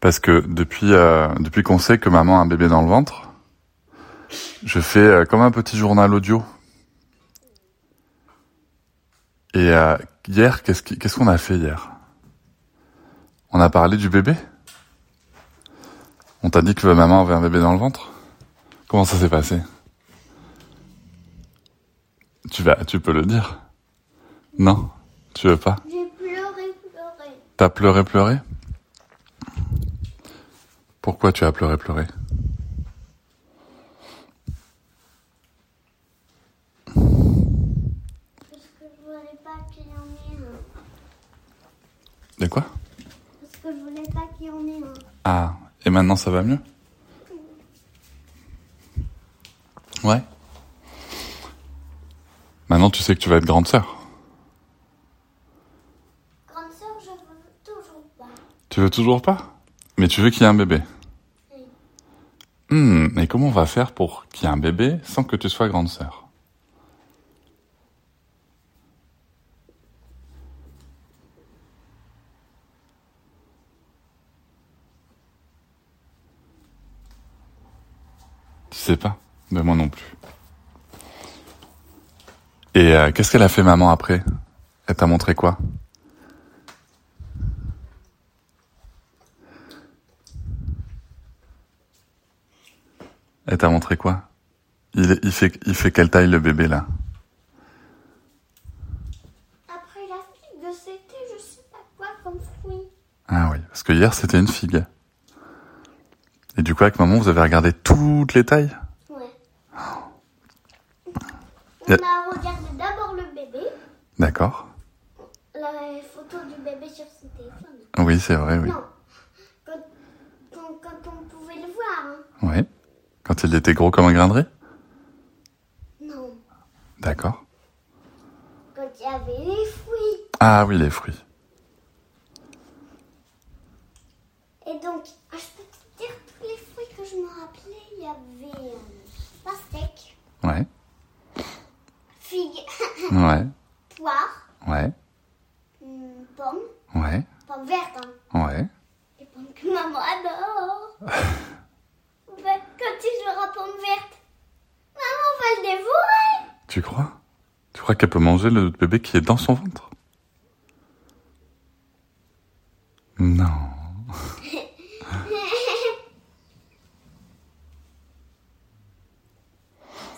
Parce que depuis euh, depuis qu'on sait que maman a un bébé dans le ventre, je fais euh, comme un petit journal audio. Et euh, hier, qu'est-ce qu'on a fait hier? On a parlé du bébé? On t'a dit que maman avait un bébé dans le ventre? Comment ça s'est passé? Tu vas, tu peux le dire? Non? Tu veux pas? J'ai pleuré, pleuré. T'as pleuré, pleuré? Pourquoi tu as pleuré, pleuré? Parce que je voulais pas qu'il y en ait un. De quoi? Parce que je voulais pas qu'il y en ait un. Ah, et maintenant ça va mieux? Ouais. Maintenant tu sais que tu vas être grande sœur. Grande sœur, je veux toujours pas. Tu veux toujours pas? Mais tu veux qu'il y ait un bébé Oui. Hmm, et comment on va faire pour qu'il y ait un bébé sans que tu sois grande sœur? Tu sais pas Mais moi non plus. Et euh, qu'est-ce qu'elle a fait maman après? Elle t'a montré quoi? Elle t'a montré quoi? Il, fait, il fait quelle taille le bébé là? Après la figue de c'était, je sais pas quoi comme fruit. Ah oui, parce que hier c'était une figue. Et du coup avec maman vous avez regardé toutes les tailles? Ouais. Y On a- a regardé d'abord le bébé, D'accord. la photo du bébé sur son téléphone. Oui c'est vrai, oui. Non. Quand, quand, quand on pouvait le voir, hein. Oui. Quand il était gros comme un grain de riz? Non. D'accord. Quand il y avait les fruits. Ah oui les fruits. Et donc, ah, je peux te dire tous les fruits que je me rappelais. Il y avait euh, pastèque, Ouais. figue, Ouais. poire, Ouais. hum, pomme, Ouais. pomme verte, hein. Ouais. Les pommes que maman adore. Ben, quand il jouera pomme verte, maman va le dévorer. Tu crois? Tu crois qu'elle peut manger le bébé qui est dans son ventre? Non.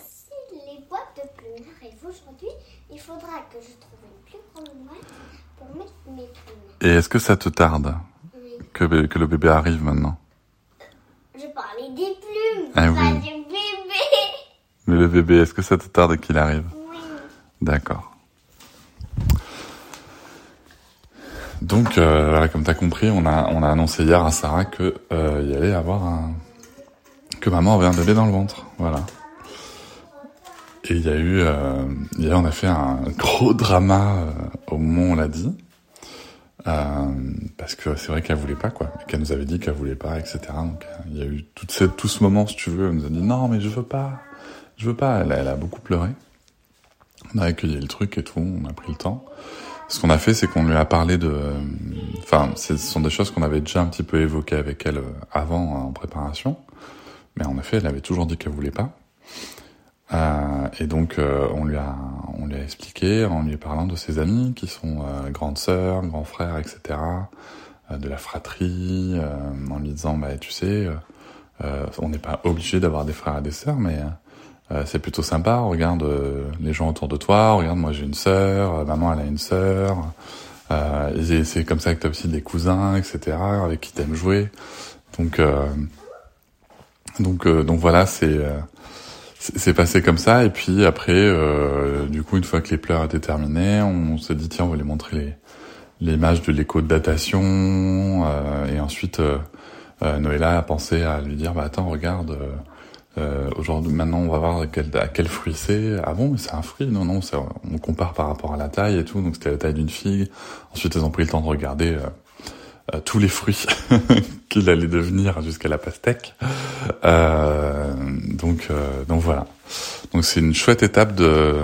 Si les boîtes de plumes arrivent aujourd'hui, il faudra que je trouve une plus grande boîte pour mettre mes plumes. Et est-ce que ça te tarde Oui. que, le bébé arrive maintenant? Je parlais des plumes, Ah oui. Mais le bébé, est-ce que ça te tarde qu'il arrive? Oui. D'accord. Donc, euh, voilà, comme t'as compris, on a, on a annoncé hier à Sarah que euh, y allait avoir un, que maman avait un bébé dans le ventre, voilà. Et il y a eu, euh, hier on a fait un gros drama euh, au moment où on l'a dit, parce que c'est vrai qu'elle voulait pas quoi, qu'elle nous avait dit qu'elle voulait pas, etc. Donc euh, il y a eu tout ce moment, si tu veux, elle nous a dit non mais je veux pas, je veux pas. Elle, a- elle a beaucoup pleuré. On a accueilli le truc et tout, on a pris le temps. Ce qu'on a fait, c'est qu'on lui a parlé de... euh, Enfin, ce sont des choses qu'on avait déjà un petit peu évoquées avec elle euh, avant, euh, en préparation. Mais en effet, elle avait toujours dit qu'elle voulait pas. Euh, et donc, euh, on lui a, on lui a expliqué en lui parlant de ses amis qui sont euh, grandes sœurs, grands frères, etc. euh, de la fratrie, euh, en lui disant, bah, tu sais, euh, on n'est pas obligé d'avoir des frères et des sœurs, mais c'est plutôt sympa. Regarde les gens autour de toi. Regarde, moi j'ai une sœur, maman elle a une sœur. Et c'est comme ça que t'as aussi des cousins, etc. avec qui t'aimes jouer. Donc, donc, donc voilà, c'est c'est passé comme ça. Et puis après, euh, du coup, une fois que les pleurs étaient terminés, on s'est dit tiens, on va les montrer les images de l'écho de datation. euh, et ensuite, euh, euh, Noëlla a pensé à lui dire, bah attends, regarde, euh, aujourd'hui, maintenant, on va voir quel, à quel fruit c'est. Ah bon, mais c'est un fruit Non, non, on compare par rapport à la taille et tout. Donc c'était la taille d'une figue. Ensuite, elles ont pris le temps de regarder euh, tous les fruits qu'il allait devenir jusqu'à la pastèque. Euh, donc, euh, donc voilà. Donc c'est une chouette étape de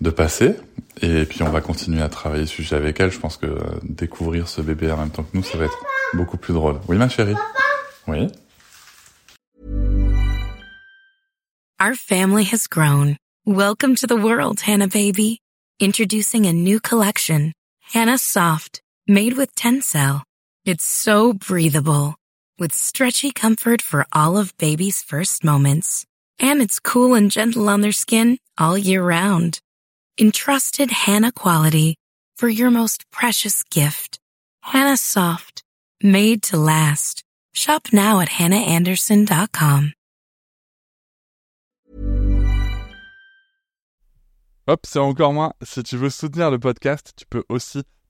de passer. Et puis on va continuer à travailler ce sujet avec elle. Je pense que découvrir ce bébé en même temps que nous, ça va être beaucoup plus drôle. Oui, ma chérie? Oui. Our family has grown. Welcome to the world, Hannah baby. Introducing a new collection, Hannah Soft. Made with Tencel. It's so breathable, with stretchy comfort for all of baby's first moments. And it's cool and gentle on their skin all year round. Entrusted Hannah quality for your most precious gift. Hannah Soft. Made to last. Shop now at hannahanderson.com. Hop, c'est encore moins. Si tu veux soutenir le podcast, tu peux aussi